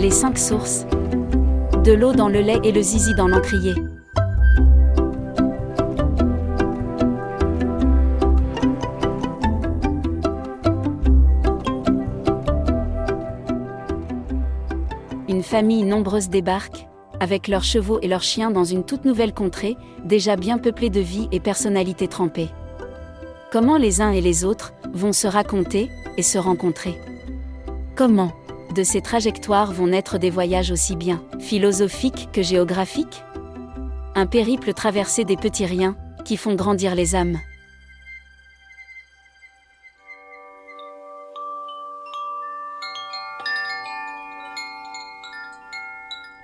Les cinq sources. De l'eau dans le lait et le zizi dans l'encrier. Une famille nombreuse débarque, avec leurs chevaux et leurs chiens dans une toute nouvelle contrée, déjà bien peuplée de vie et personnalités trempées. Comment les uns et les autres vont se raconter et se rencontrer? Comment? De ces trajectoires vont naître des voyages aussi bien philosophiques que géographiques Un périple traversé des petits riens qui font grandir les âmes.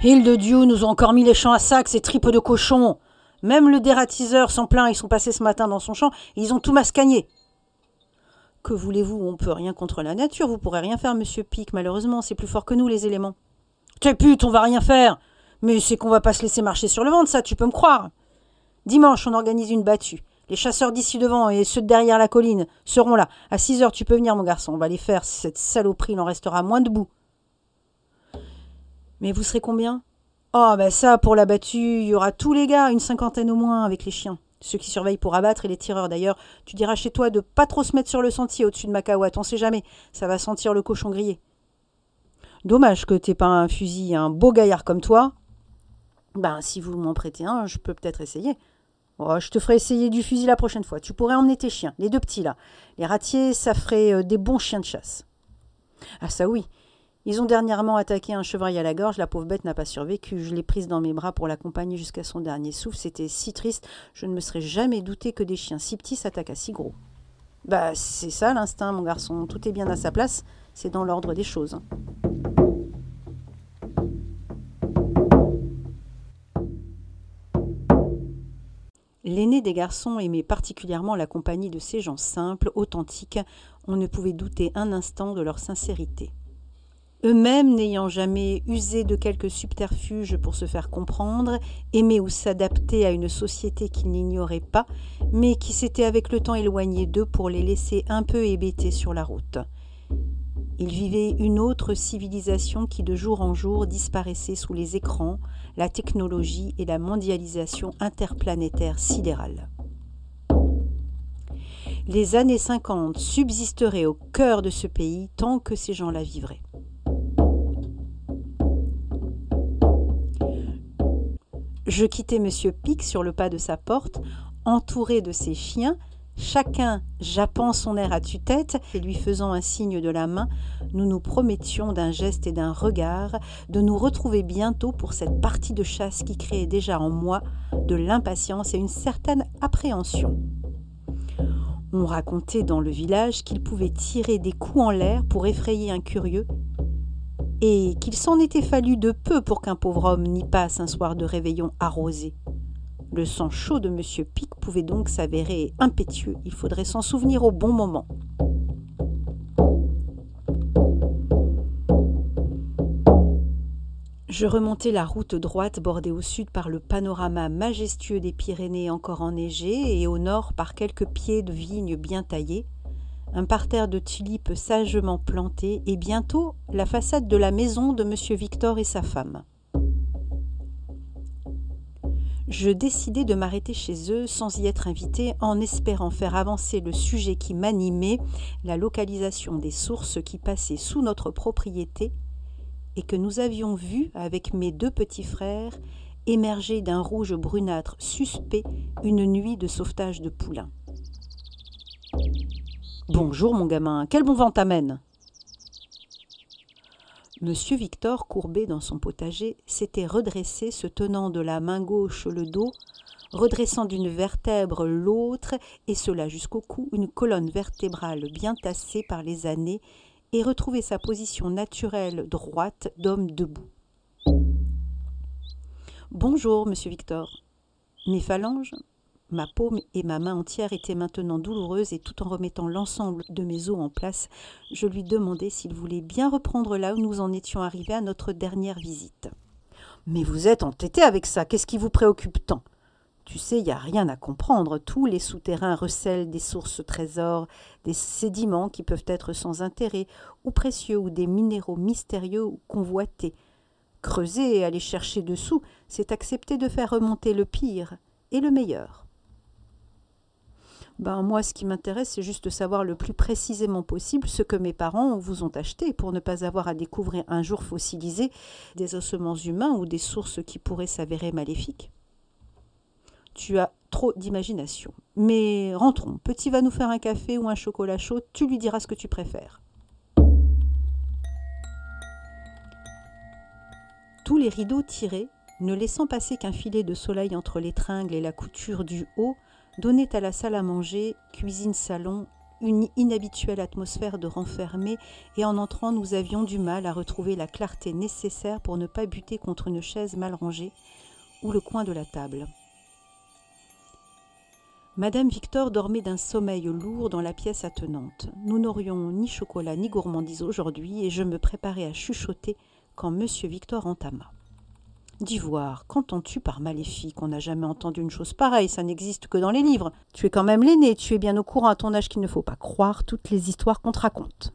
Île de Dieu nous ont encore mis les champs à sac, ces tripes de cochons. Même le dératiseur s'en plaint, ils sont passés ce matin dans son champ, ils ont tout mascagné. Que voulez-vous, on peut rien contre la nature, vous pourrez rien faire, monsieur Pic, malheureusement, c'est plus fort que nous, les éléments. T'es pute, on va rien faire. Mais c'est qu'on va pas se laisser marcher sur le ventre, ça, tu peux me croire. Dimanche, on organise une battue. Les chasseurs d'ici devant et ceux de derrière la colline seront là. À six heures, tu peux venir, mon garçon. On va les faire. Cette saloperie, il en restera moins debout. Mais vous serez combien? Oh, ben ça, pour la battue, il y aura tous les gars, une cinquantaine au moins, avec les chiens. Ceux qui surveillent pour abattre et les tireurs. D'ailleurs, tu diras chez toi de pas trop se mettre sur le sentier au-dessus de ma cahuate, on sait jamais. Ça va sentir le cochon grillé. Dommage que t'aies pas un fusil, un beau gaillard comme toi. Ben, si vous m'en prêtez un, je peux peut-être essayer. Oh, je te ferai essayer du fusil la prochaine fois. Tu pourrais emmener tes chiens, les deux petits là. Les ratiers, ça ferait euh, des bons chiens de chasse. Ah ça oui, ils ont dernièrement attaqué un chevreuil à la gorge, la pauvre bête n'a pas survécu. Je l'ai prise dans mes bras pour l'accompagner jusqu'à son dernier souffle. C'était si triste, je ne me serais jamais douté que des chiens si petits s'attaquent à si gros. Bah, c'est ça l'instinct, mon garçon. Tout est bien à sa place, c'est dans l'ordre des choses. L'aîné des garçons aimait particulièrement la compagnie de ces gens simples, authentiques. On ne pouvait douter un instant de leur sincérité eux-mêmes n'ayant jamais usé de quelque subterfuge pour se faire comprendre, aimer ou s'adapter à une société qu'ils n'ignoraient pas, mais qui s'était avec le temps éloignée d'eux pour les laisser un peu hébétés sur la route. Ils vivaient une autre civilisation qui de jour en jour disparaissait sous les écrans, la technologie et la mondialisation interplanétaire sidérale. Les années 50 subsisteraient au cœur de ce pays tant que ces gens-là vivraient. Je quittai Monsieur Pic sur le pas de sa porte, entouré de ses chiens, chacun jappant son air à tue-tête et lui faisant un signe de la main, nous nous promettions d'un geste et d'un regard de nous retrouver bientôt pour cette partie de chasse qui créait déjà en moi de l'impatience et une certaine appréhension. On racontait dans le village qu'il pouvait tirer des coups en l'air pour effrayer un curieux et qu'il s'en était fallu de peu pour qu'un pauvre homme n'y passe un soir de réveillon arrosé. Le sang chaud de M. Pic pouvait donc s'avérer impétueux, il faudrait s'en souvenir au bon moment. Je remontai la route droite bordée au sud par le panorama majestueux des Pyrénées encore enneigées et au nord par quelques pieds de vignes bien taillés, un parterre de tulipes sagement planté et bientôt la façade de la maison de M. Victor et sa femme. Je décidai de m'arrêter chez eux sans y être invité en espérant faire avancer le sujet qui m'animait, la localisation des sources qui passaient sous notre propriété et que nous avions vues avec mes deux petits frères émerger d'un rouge brunâtre suspect une nuit de sauvetage de poulains. Bonjour, mon gamin, quel bon vent t'amène Monsieur Victor, courbé dans son potager, s'était redressé, se tenant de la main gauche le dos, redressant d'une vertèbre l'autre, et cela jusqu'au cou, une colonne vertébrale bien tassée par les années, et retrouver sa position naturelle droite d'homme debout. Bonjour, monsieur Victor. Mes phalanges? Ma paume et ma main entière étaient maintenant douloureuses et tout en remettant l'ensemble de mes os en place, je lui demandai s'il voulait bien reprendre là où nous en étions arrivés à notre dernière visite. Mais vous êtes entêté avec ça, qu'est-ce qui vous préoccupe tant? Tu sais, il n'y a rien à comprendre. Tous les souterrains recèlent des sources trésors, des sédiments qui peuvent être sans intérêt, ou précieux, ou des minéraux mystérieux ou convoités. Creuser et aller chercher dessous, c'est accepter de faire remonter le pire et le meilleur. Ben, moi, ce qui m'intéresse, c'est juste de savoir le plus précisément possible ce que mes parents vous ont acheté pour ne pas avoir à découvrir un jour fossilisé des ossements humains ou des sources qui pourraient s'avérer maléfiques. Tu as trop d'imagination. Mais rentrons. Petit va nous faire un café ou un chocolat chaud, tu lui diras ce que tu préfères. Tous les rideaux tirés, ne laissant passer qu'un filet de soleil entre les tringles et la couture du haut, donnaient à la salle à manger, cuisine-salon, une inhabituelle atmosphère de renfermé, et en entrant nous avions du mal à retrouver la clarté nécessaire pour ne pas buter contre une chaise mal rangée ou le coin de la table. Madame Victor dormait d'un sommeil lourd dans la pièce attenante. Nous n'aurions ni chocolat ni gourmandise aujourd'hui, et je me préparais à chuchoter quand Monsieur Victor entama. D'Ivoire, qu'entends-tu par maléfique? On n'a jamais entendu une chose pareille, ça n'existe que dans les livres. Tu es quand même l'aîné, tu es bien au courant à ton âge qu'il ne faut pas croire toutes les histoires qu'on te raconte.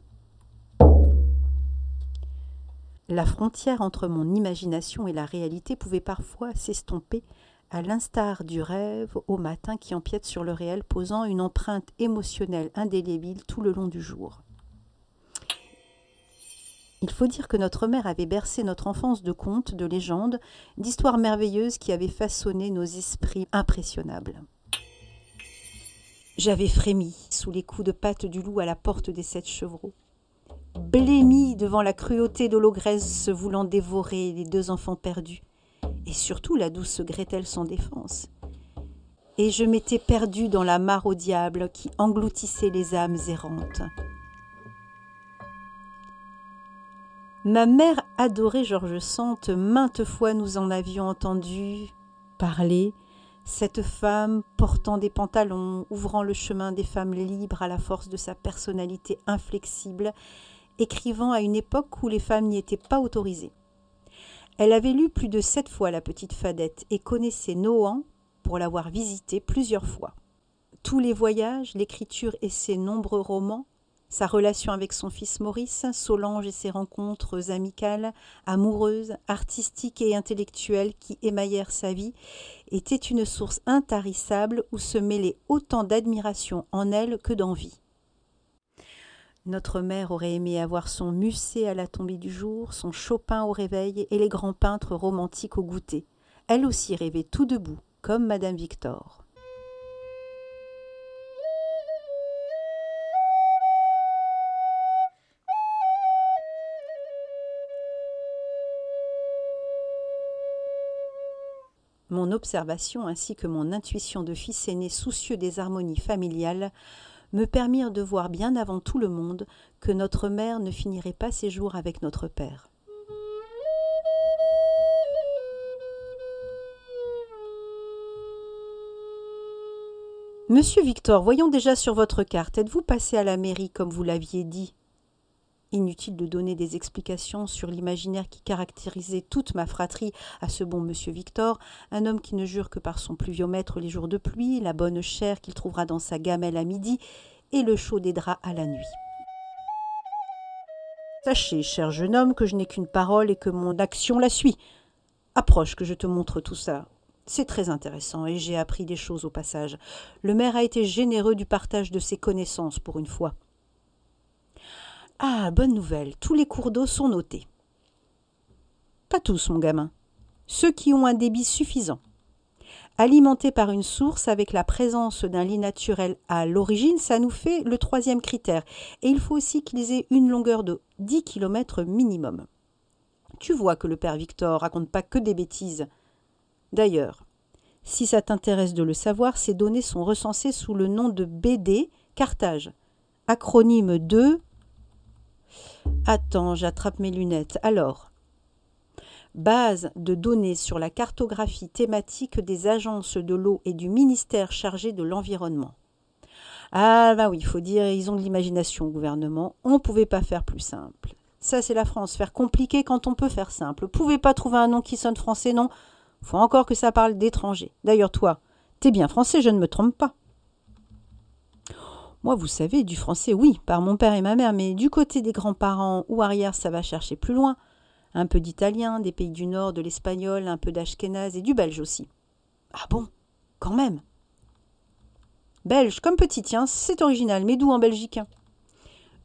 La frontière entre mon imagination et la réalité pouvait parfois s'estomper à l'instar du rêve au matin qui empiète sur le réel, posant une empreinte émotionnelle indélébile tout le long du jour. Il faut dire que notre mère avait bercé notre enfance de contes, de légendes, d'histoires merveilleuses qui avaient façonné nos esprits impressionnables. J'avais frémi sous les coups de patte du loup à la porte des sept chevreaux, blémi devant la cruauté de l'ogresse voulant dévorer les deux enfants perdus, et surtout la douce Gretel sans défense. Et je m'étais perdu dans la mare au diable qui engloutissait les âmes errantes. Ma mère adorait George Sand, maintes fois nous en avions entendu parler, cette femme portant des pantalons, ouvrant le chemin des femmes libres à la force de sa personnalité inflexible, écrivant à une époque où les femmes n'y étaient pas autorisées. Elle avait lu plus de sept fois la petite Fadette et connaissait Nohant pour l'avoir visité plusieurs fois. Tous les voyages, l'écriture et ses nombreux romans sa relation avec son fils Maurice, Solange et ses rencontres amicales, amoureuses, artistiques et intellectuelles qui émaillèrent sa vie, étaient une source intarissable où se mêlait autant d'admiration en elle que d'envie. Notre mère aurait aimé avoir son Musset à la tombée du jour, son Chopin au réveil et les grands peintres romantiques au goûter. Elle aussi rêvait tout debout, comme Madame Victor. Mon observation ainsi que mon intuition de fils aîné soucieux des harmonies familiales me permirent de voir bien avant tout le monde que notre mère ne finirait pas ses jours avec notre père. Monsieur Victor, voyons déjà sur votre carte, êtes-vous passé à la mairie comme vous l'aviez dit? Inutile de donner des explications sur l'imaginaire qui caractérisait toute ma fratrie à ce bon monsieur Victor, un homme qui ne jure que par son pluviomètre les jours de pluie, la bonne chair qu'il trouvera dans sa gamelle à midi et le chaud des draps à la nuit. Sachez, cher jeune homme, que je n'ai qu'une parole et que mon action la suit. Approche que je te montre tout ça. C'est très intéressant et j'ai appris des choses au passage. Le maire a été généreux du partage de ses connaissances pour une fois. Ah, bonne nouvelle, tous les cours d'eau sont notés. Pas tous, mon gamin. Ceux qui ont un débit suffisant. Alimentés par une source avec la présence d'un lit naturel à l'origine, ça nous fait le troisième critère. Et il faut aussi qu'ils aient une longueur de 10 km minimum. Tu vois que le père Victor raconte pas que des bêtises. D'ailleurs, si ça t'intéresse de le savoir, ces données sont recensées sous le nom de BD Carthage, acronyme de Attends, j'attrape mes lunettes. Alors, base de données sur la cartographie thématique des agences de l'eau et du ministère chargé de l'environnement. Ah ben oui, il faut dire, ils ont de l'imagination au gouvernement. On ne pouvait pas faire plus simple. Ça, c'est la France, faire compliqué quand on peut faire simple. Pouvez pas trouver un nom qui sonne français, non? Faut encore que ça parle d'étranger. D'ailleurs, toi, t'es bien français, je ne me trompe pas. Moi, vous savez, du français, oui, par mon père et ma mère, mais du côté des grands-parents ou arrière, ça va chercher plus loin. Un peu d'italien, des pays du Nord, de l'espagnol, un peu d'ashkénaze et du belge aussi. Ah bon Quand même Belge, comme petit, tiens, c'est original, mais d'où en Belgique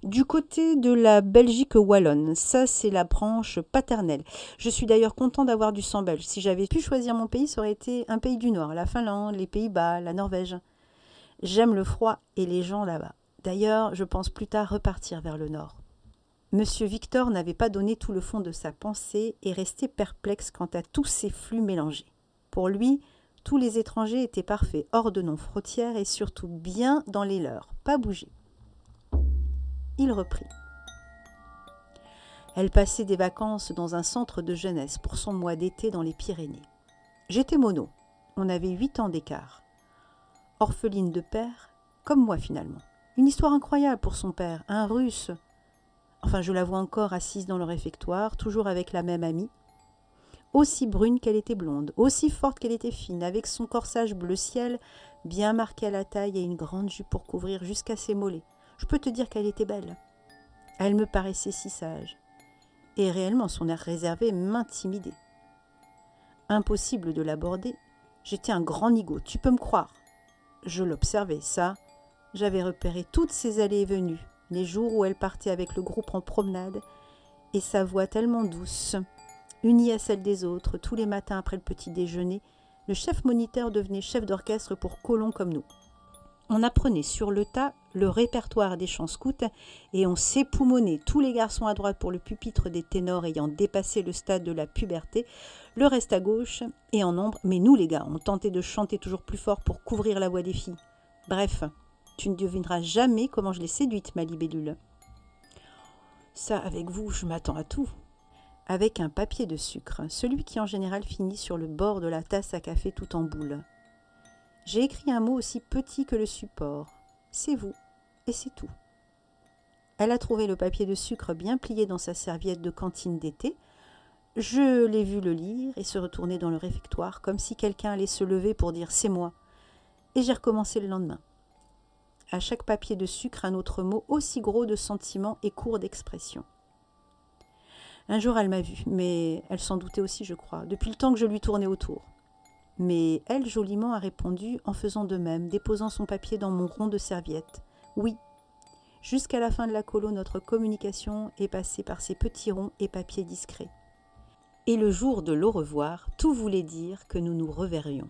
du côté de la Belgique wallonne, ça c'est la branche paternelle. Je suis d'ailleurs content d'avoir du sang belge. Si j'avais pu choisir mon pays, ça aurait été un pays du Nord, la Finlande, les Pays-Bas, la Norvège. J'aime le froid et les gens là-bas. D'ailleurs, je pense plus tard repartir vers le Nord. Monsieur Victor n'avait pas donné tout le fond de sa pensée et restait perplexe quant à tous ces flux mélangés. Pour lui, tous les étrangers étaient parfaits, hors de nos frontières et surtout bien dans les leurs, pas bouger il reprit. Elle passait des vacances dans un centre de jeunesse pour son mois d'été dans les Pyrénées. J'étais mono. On avait huit ans d'écart. Orpheline de père, comme moi finalement. Une histoire incroyable pour son père, un russe. Enfin, je la vois encore assise dans le réfectoire, toujours avec la même amie. Aussi brune qu'elle était blonde, aussi forte qu'elle était fine, avec son corsage bleu ciel bien marqué à la taille et une grande jupe pour couvrir jusqu'à ses mollets je peux te dire qu'elle était belle. Elle me paraissait si sage. Et réellement, son air réservé m'intimidait. Impossible de l'aborder. J'étais un grand nigaud, tu peux me croire. Je l'observais, ça. J'avais repéré toutes ses allées et venues, les jours où elle partait avec le groupe en promenade, et sa voix tellement douce, unie à celle des autres, tous les matins après le petit déjeuner, le chef moniteur devenait chef d'orchestre pour colons comme nous. On apprenait sur le tas le répertoire des chants scouts et on s'époumonnait tous les garçons à droite pour le pupitre des ténors ayant dépassé le stade de la puberté, le reste à gauche et en nombre, mais nous les gars, on tentait de chanter toujours plus fort pour couvrir la voix des filles. Bref, tu ne devineras jamais comment je l'ai séduite, ma libellule. Ça, avec vous, je m'attends à tout. Avec un papier de sucre, celui qui en général finit sur le bord de la tasse à café tout en boule. J'ai écrit un mot aussi petit que le support. C'est vous, et c'est tout. Elle a trouvé le papier de sucre bien plié dans sa serviette de cantine d'été. Je l'ai vu le lire et se retourner dans le réfectoire comme si quelqu'un allait se lever pour dire c'est moi. Et j'ai recommencé le lendemain. À chaque papier de sucre, un autre mot aussi gros de sentiment et court d'expression. Un jour, elle m'a vu, mais elle s'en doutait aussi, je crois, depuis le temps que je lui tournais autour. Mais elle joliment a répondu en faisant de même, déposant son papier dans mon rond de serviette. Oui. Jusqu'à la fin de la colo, notre communication est passée par ces petits ronds et papiers discrets. Et le jour de l'au revoir, tout voulait dire que nous nous reverrions.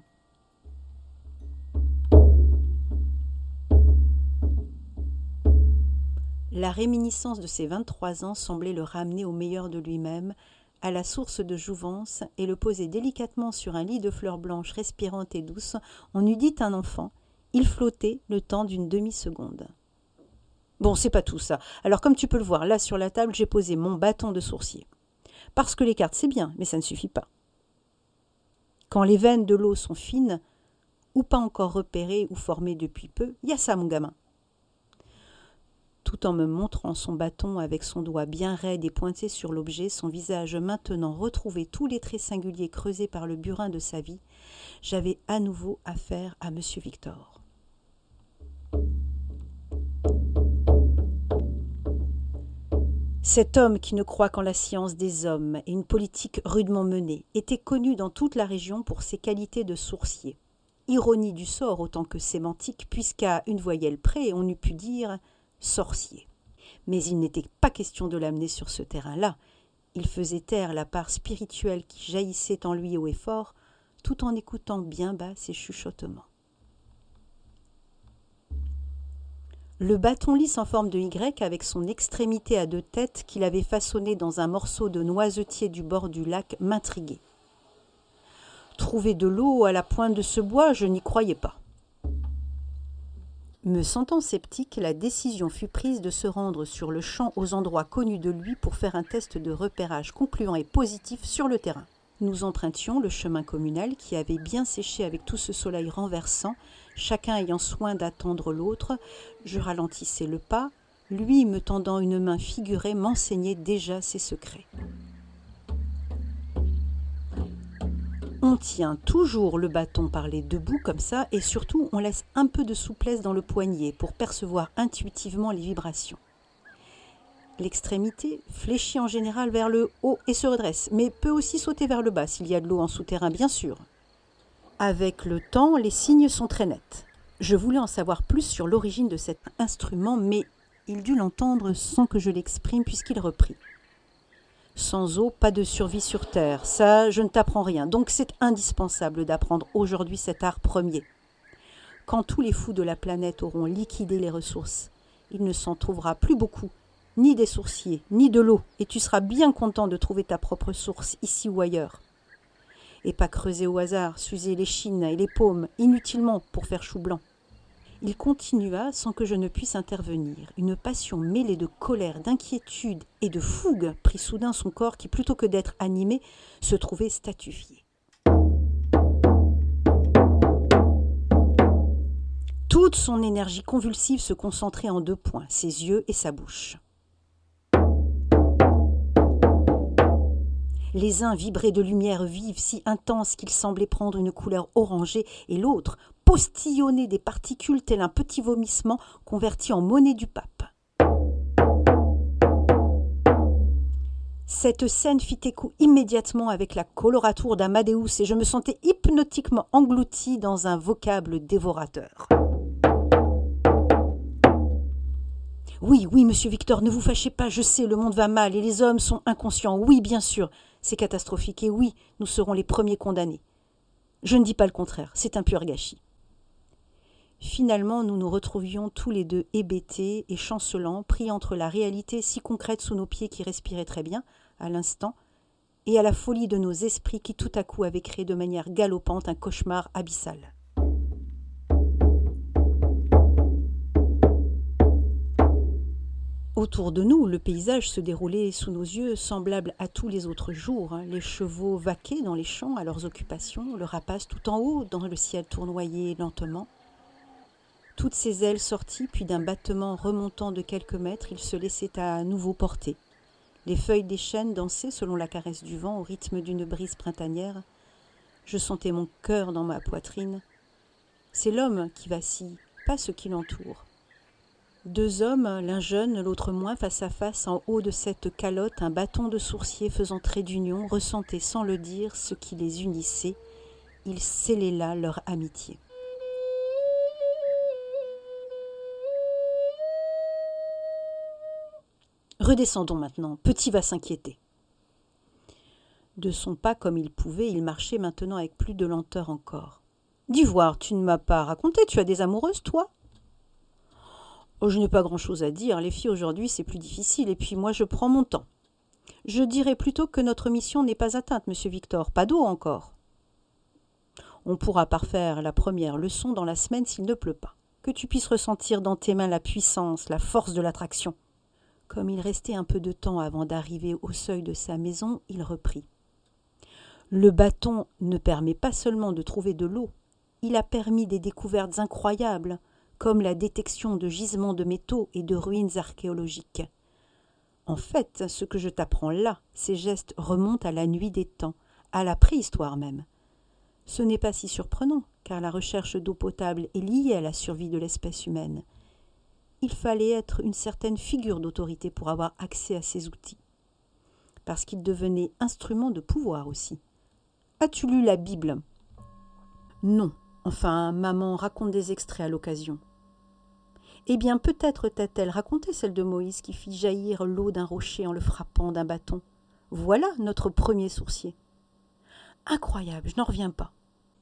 La réminiscence de ses vingt-trois ans semblait le ramener au meilleur de lui-même, à la source de jouvence et le poser délicatement sur un lit de fleurs blanches respirantes et douces, on eût dit un enfant. Il flottait le temps d'une demi-seconde. Bon, c'est pas tout ça. Alors, comme tu peux le voir, là sur la table, j'ai posé mon bâton de sourcier. Parce que les cartes, c'est bien, mais ça ne suffit pas. Quand les veines de l'eau sont fines, ou pas encore repérées ou formées depuis peu, il y a ça, mon gamin tout en me montrant son bâton avec son doigt bien raide et pointé sur l'objet, son visage maintenant retrouvé tous les traits singuliers creusés par le burin de sa vie, j'avais à nouveau affaire à M. Victor. Cet homme qui ne croit qu'en la science des hommes et une politique rudement menée était connu dans toute la région pour ses qualités de sourcier. Ironie du sort autant que sémantique, puisqu'à une voyelle près on eût pu dire sorcier. Mais il n'était pas question de l'amener sur ce terrain-là. Il faisait taire la part spirituelle qui jaillissait en lui haut et fort, tout en écoutant bien bas ses chuchotements. Le bâton lisse en forme de Y avec son extrémité à deux têtes qu'il avait façonné dans un morceau de noisetier du bord du lac m'intriguait. Trouver de l'eau à la pointe de ce bois, je n'y croyais pas. Me sentant sceptique, la décision fut prise de se rendre sur le champ aux endroits connus de lui pour faire un test de repérage concluant et positif sur le terrain. Nous empruntions le chemin communal qui avait bien séché avec tout ce soleil renversant, chacun ayant soin d'attendre l'autre. Je ralentissais le pas, lui me tendant une main figurée m'enseignait déjà ses secrets. On tient toujours le bâton par les deux bouts comme ça et surtout on laisse un peu de souplesse dans le poignet pour percevoir intuitivement les vibrations. L'extrémité fléchit en général vers le haut et se redresse, mais peut aussi sauter vers le bas s'il y a de l'eau en souterrain, bien sûr. Avec le temps, les signes sont très nets. Je voulais en savoir plus sur l'origine de cet instrument, mais il dut l'entendre sans que je l'exprime puisqu'il reprit. Sans eau, pas de survie sur Terre, ça je ne t'apprends rien, donc c'est indispensable d'apprendre aujourd'hui cet art premier. Quand tous les fous de la planète auront liquidé les ressources, il ne s'en trouvera plus beaucoup ni des sourciers, ni de l'eau, et tu seras bien content de trouver ta propre source, ici ou ailleurs. Et pas creuser au hasard, s'user les chines et les paumes, inutilement pour faire chou blanc. Il continua sans que je ne puisse intervenir. Une passion mêlée de colère, d'inquiétude et de fougue prit soudain son corps qui, plutôt que d'être animé, se trouvait statufié. Toute son énergie convulsive se concentrait en deux points, ses yeux et sa bouche. Les uns vibraient de lumière vive si intense qu'ils semblaient prendre une couleur orangée, et l'autre postillonnait des particules tel un petit vomissement converti en monnaie du pape. Cette scène fit écho immédiatement avec la colorature d'Amadeus et je me sentais hypnotiquement englouti dans un vocable dévorateur. Oui, oui, monsieur Victor, ne vous fâchez pas, je sais, le monde va mal et les hommes sont inconscients. Oui, bien sûr, c'est catastrophique et oui, nous serons les premiers condamnés. Je ne dis pas le contraire, c'est un pur gâchis. Finalement, nous nous retrouvions tous les deux hébétés et chancelants, pris entre la réalité si concrète sous nos pieds qui respirait très bien, à l'instant, et à la folie de nos esprits qui tout à coup avaient créé de manière galopante un cauchemar abyssal. Autour de nous, le paysage se déroulait sous nos yeux, semblable à tous les autres jours. Hein. Les chevaux vaquaient dans les champs à leurs occupations, le rapace tout en haut, dans le ciel tournoyait lentement. Toutes ses ailes sorties, puis d'un battement remontant de quelques mètres, il se laissait à nouveau porter. Les feuilles des chênes dansaient selon la caresse du vent au rythme d'une brise printanière. Je sentais mon cœur dans ma poitrine. C'est l'homme qui vacille, pas ce qui l'entoure. Deux hommes, l'un jeune, l'autre moins, face à face, en haut de cette calotte, un bâton de sourcier faisant trait d'union, ressentaient sans le dire ce qui les unissait. Ils scellaient là leur amitié. Redescendons maintenant. Petit va s'inquiéter. De son pas comme il pouvait, il marchait maintenant avec plus de lenteur encore. Dis voir, tu ne m'as pas raconté, tu as des amoureuses, toi? Oh, je n'ai pas grand-chose à dire. Les filles aujourd'hui, c'est plus difficile. Et puis moi, je prends mon temps. Je dirais plutôt que notre mission n'est pas atteinte, monsieur Victor. Pas d'eau encore. On pourra parfaire la première leçon dans la semaine s'il ne pleut pas. Que tu puisses ressentir dans tes mains la puissance, la force de l'attraction. Comme il restait un peu de temps avant d'arriver au seuil de sa maison, il reprit. Le bâton ne permet pas seulement de trouver de l'eau, il a permis des découvertes incroyables, comme la détection de gisements de métaux et de ruines archéologiques. En fait, ce que je t'apprends là, ces gestes remontent à la nuit des temps, à la préhistoire même. Ce n'est pas si surprenant, car la recherche d'eau potable est liée à la survie de l'espèce humaine. Il fallait être une certaine figure d'autorité pour avoir accès à ces outils, parce qu'ils devenaient instruments de pouvoir aussi. As-tu lu la Bible? Non. Enfin, maman raconte des extraits à l'occasion. Eh bien, peut-être t'a-t-elle raconté celle de Moïse qui fit jaillir l'eau d'un rocher en le frappant d'un bâton. Voilà notre premier sourcier. Incroyable, je n'en reviens pas.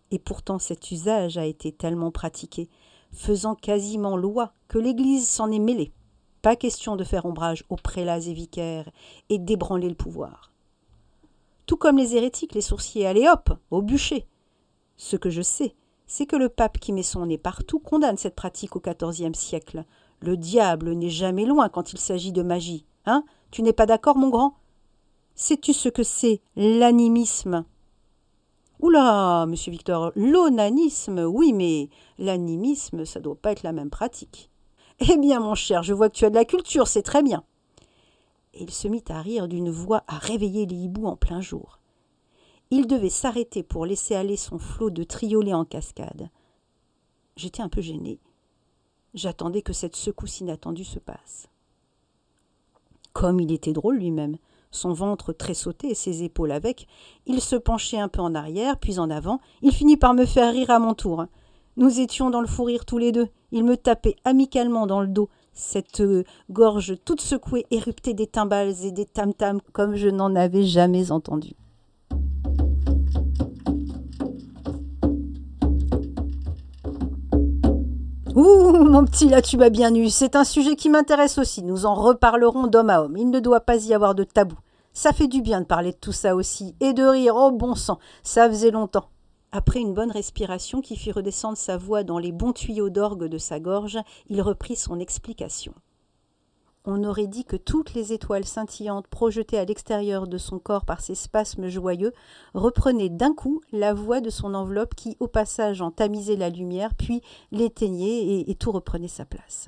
Et pourtant cet usage a été tellement pratiqué, faisant quasiment loi, que l'Église s'en est mêlée. Pas question de faire ombrage aux prélats et vicaires et d'ébranler le pouvoir. Tout comme les hérétiques, les sourciers, allez hop, au bûcher. Ce que je sais, c'est que le pape qui met son nez partout condamne cette pratique au XIVe siècle. Le diable n'est jamais loin quand il s'agit de magie. Hein? Tu n'es pas d'accord, mon grand? Sais-tu ce que c'est l'animisme? Oula, monsieur Victor, l'onanisme, oui, mais l'animisme, ça doit pas être la même pratique. Eh bien, mon cher, je vois que tu as de la culture, c'est très bien. Et il se mit à rire d'une voix à réveiller les hiboux en plein jour. Il devait s'arrêter pour laisser aller son flot de triolets en cascade. J'étais un peu gêné. J'attendais que cette secousse inattendue se passe. Comme il était drôle lui-même, son ventre tressauté et ses épaules avec, il se penchait un peu en arrière, puis en avant, il finit par me faire rire à mon tour. Nous étions dans le fou rire tous les deux. Il me tapait amicalement dans le dos, cette euh, gorge toute secouée, éruptée des timbales et des tam-tams comme je n'en avais jamais entendu. Ouh, mon petit, là tu m'as bien eu. C'est un sujet qui m'intéresse aussi. Nous en reparlerons d'homme à homme. Il ne doit pas y avoir de tabou. Ça fait du bien de parler de tout ça aussi. Et de rire, oh bon sang, ça faisait longtemps. Après une bonne respiration qui fit redescendre sa voix dans les bons tuyaux d'orgue de sa gorge, il reprit son explication. On aurait dit que toutes les étoiles scintillantes projetées à l'extérieur de son corps par ses spasmes joyeux reprenaient d'un coup la voix de son enveloppe qui, au passage, en tamisait la lumière, puis l'éteignait et, et tout reprenait sa place.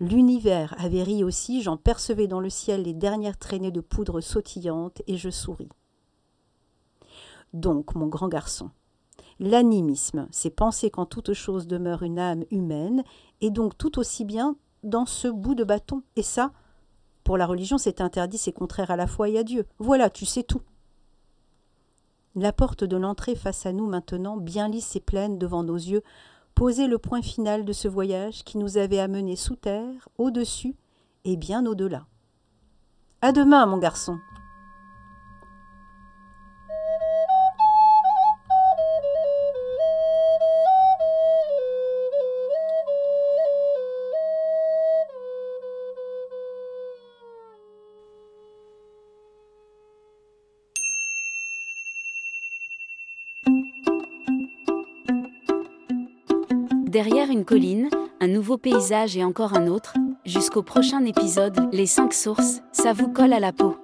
L'univers avait ri aussi, j'en percevais dans le ciel les dernières traînées de poudre sautillantes, et je souris. Donc, mon grand garçon, l'animisme, c'est penser qu'en toute chose demeure une âme humaine, et donc tout aussi bien dans ce bout de bâton. Et ça, pour la religion, c'est interdit, c'est contraire à la foi et à Dieu. Voilà, tu sais tout. La porte de l'entrée face à nous maintenant, bien lisse et pleine devant nos yeux, posait le point final de ce voyage qui nous avait amenés sous terre, au-dessus et bien au-delà. À demain, mon garçon. Derrière une colline, un nouveau paysage et encore un autre, jusqu'au prochain épisode, les 5 sources, ça vous colle à la peau.